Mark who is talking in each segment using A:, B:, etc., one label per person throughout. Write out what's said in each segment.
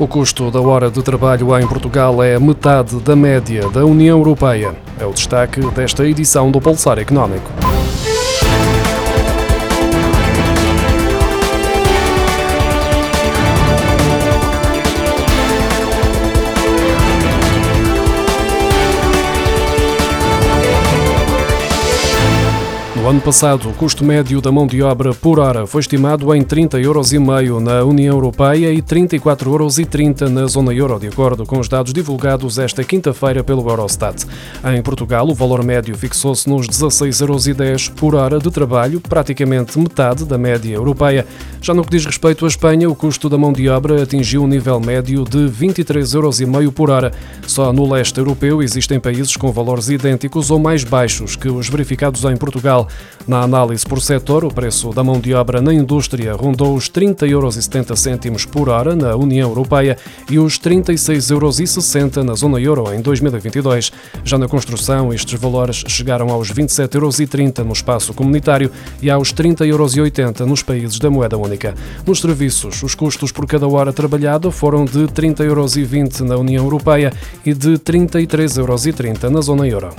A: O custo da hora de trabalho em Portugal é metade da média da União Europeia. É o destaque desta edição do Pulsar Económico. No ano passado, o custo médio da mão de obra por hora foi estimado em 30,5 euros na União Europeia e 34,30 euros na zona euro, de acordo com os dados divulgados esta quinta-feira pelo Eurostat. Em Portugal, o valor médio fixou-se nos 16,10 euros por hora de trabalho, praticamente metade da média europeia. Já no que diz respeito à Espanha, o custo da mão de obra atingiu um nível médio de 23,5 euros por hora. Só no leste europeu existem países com valores idênticos ou mais baixos que os verificados em Portugal. Na análise por setor, o preço da mão de obra na indústria rondou os 30,70 euros por hora na União Europeia e os 36,60 euros na zona euro em 2022. Já na construção, estes valores chegaram aos 27,30 euros no espaço comunitário e aos 30,80 euros nos países da moeda única. Nos serviços, os custos por cada hora trabalhada foram de 30,20 euros na União Europeia e de 33,30 euros na zona euro.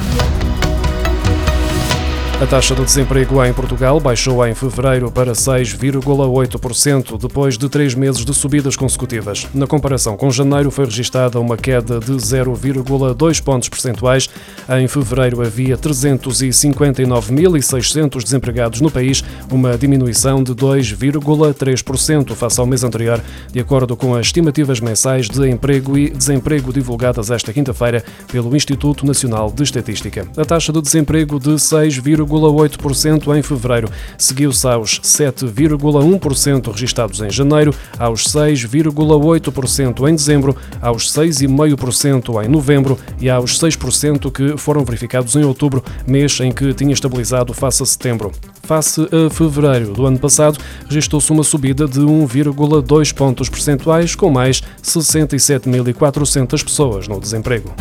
A: A taxa de desemprego em Portugal baixou em fevereiro para 6,8%, depois de três meses de subidas consecutivas. Na comparação com janeiro, foi registada uma queda de 0,2 pontos percentuais. Em fevereiro havia 359.600 desempregados no país, uma diminuição de 2,3% face ao mês anterior, de acordo com as estimativas mensais de emprego e desemprego divulgadas esta quinta-feira pelo Instituto Nacional de Estatística. A taxa de desemprego de 6, 7,8% em fevereiro. Seguiu-se aos 7,1% registados em janeiro, aos 6,8% em dezembro, aos 6,5% em novembro e aos 6% que foram verificados em outubro, mês em que tinha estabilizado face a setembro. Face a fevereiro do ano passado, registrou-se uma subida de 1,2 pontos percentuais, com mais 67.400 pessoas no desemprego.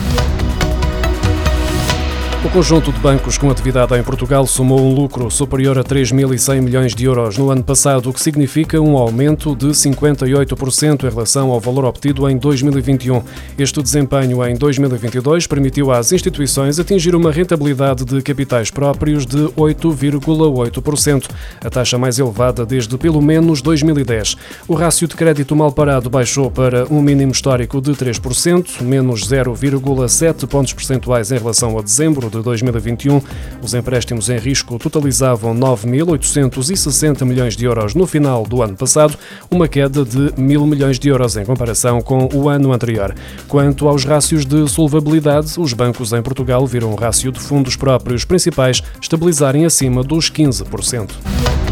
A: O conjunto de bancos com atividade em Portugal somou um lucro superior a 3.100 milhões de euros no ano passado, o que significa um aumento de 58% em relação ao valor obtido em 2021. Este desempenho em 2022 permitiu às instituições atingir uma rentabilidade de capitais próprios de 8,8%, a taxa mais elevada desde pelo menos 2010. O rácio de crédito mal parado baixou para um mínimo histórico de 3%, menos 0,7 pontos percentuais em relação a dezembro de 2021, os empréstimos em risco totalizavam 9.860 milhões de euros no final do ano passado, uma queda de 1.000 milhões de euros em comparação com o ano anterior. Quanto aos rácios de solvabilidade, os bancos em Portugal viram o rácio de fundos próprios principais estabilizarem acima dos 15%.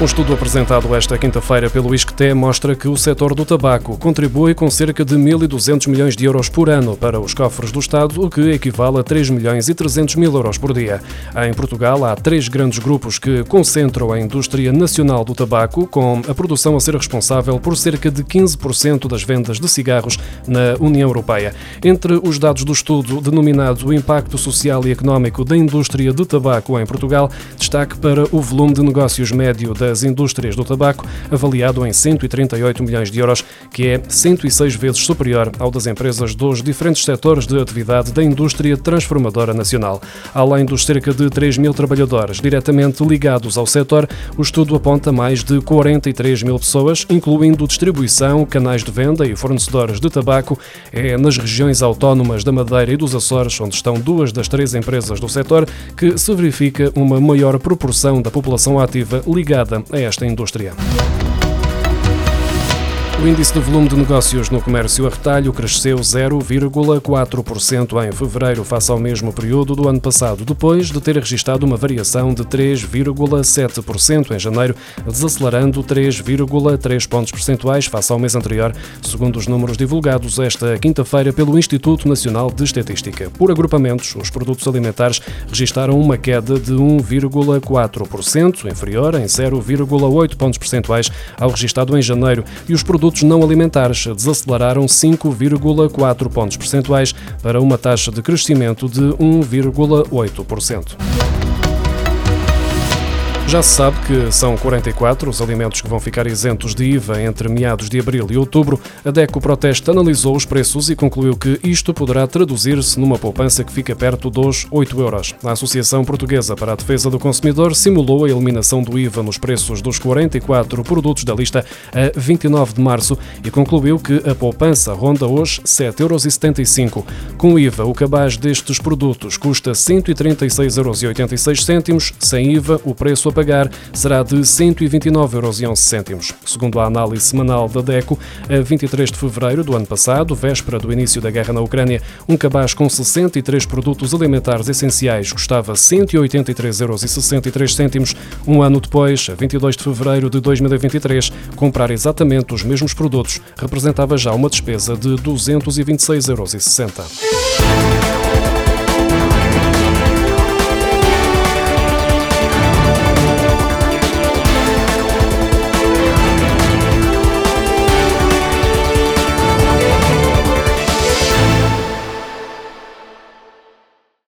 A: Um estudo apresentado esta quinta-feira pelo ISCTE mostra que o setor do tabaco contribui com cerca de 1.200 milhões de euros por ano para os cofres do Estado, o que equivale a 3 milhões e 300 mil euros por dia. Em Portugal, há três grandes grupos que concentram a indústria nacional do tabaco, com a produção a ser responsável por cerca de 15% das vendas de cigarros na União Europeia. Entre os dados do estudo denominado o Impacto Social e Económico da Indústria de Tabaco em Portugal, destaque para o volume de negócios médio da das indústrias do tabaco, avaliado em 138 milhões de euros, que é 106 vezes superior ao das empresas dos diferentes setores de atividade da indústria transformadora nacional. Além dos cerca de 3 mil trabalhadores diretamente ligados ao setor, o estudo aponta mais de 43 mil pessoas, incluindo distribuição, canais de venda e fornecedores de tabaco. É nas regiões autónomas da Madeira e dos Açores, onde estão duas das três empresas do setor, que se verifica uma maior proporção da população ativa ligada a esta indústria. O índice de volume de negócios no comércio a retalho cresceu 0,4% em fevereiro face ao mesmo período do ano passado, depois de ter registrado uma variação de 3,7% em janeiro, desacelerando 3,3 pontos percentuais face ao mês anterior, segundo os números divulgados esta quinta-feira pelo Instituto Nacional de Estatística. Por agrupamentos, os produtos alimentares registaram uma queda de 1,4%, inferior em 0,8 pontos percentuais ao registado em janeiro, e os produtos produtos não alimentares desaceleraram 5,4 pontos percentuais para uma taxa de crescimento de 1,8%. Já se sabe que são 44 os alimentos que vão ficar isentos de IVA entre meados de abril e outubro. A DECO Proteste analisou os preços e concluiu que isto poderá traduzir-se numa poupança que fica perto dos 8 euros. A Associação Portuguesa para a Defesa do Consumidor simulou a eliminação do IVA nos preços dos 44 produtos da lista a 29 de março e concluiu que a poupança ronda hoje 7,75 euros. Com IVA, o cabaz destes produtos custa 136,86 euros. Sem IVA, o preço pagar será de 129,11 euros. Segundo a análise semanal da DECO, a 23 de fevereiro do ano passado, véspera do início da guerra na Ucrânia, um cabaz com 63 produtos alimentares essenciais custava 183,63 euros. Um ano depois, a 22 de fevereiro de 2023, comprar exatamente os mesmos produtos representava já uma despesa de 226,60 euros.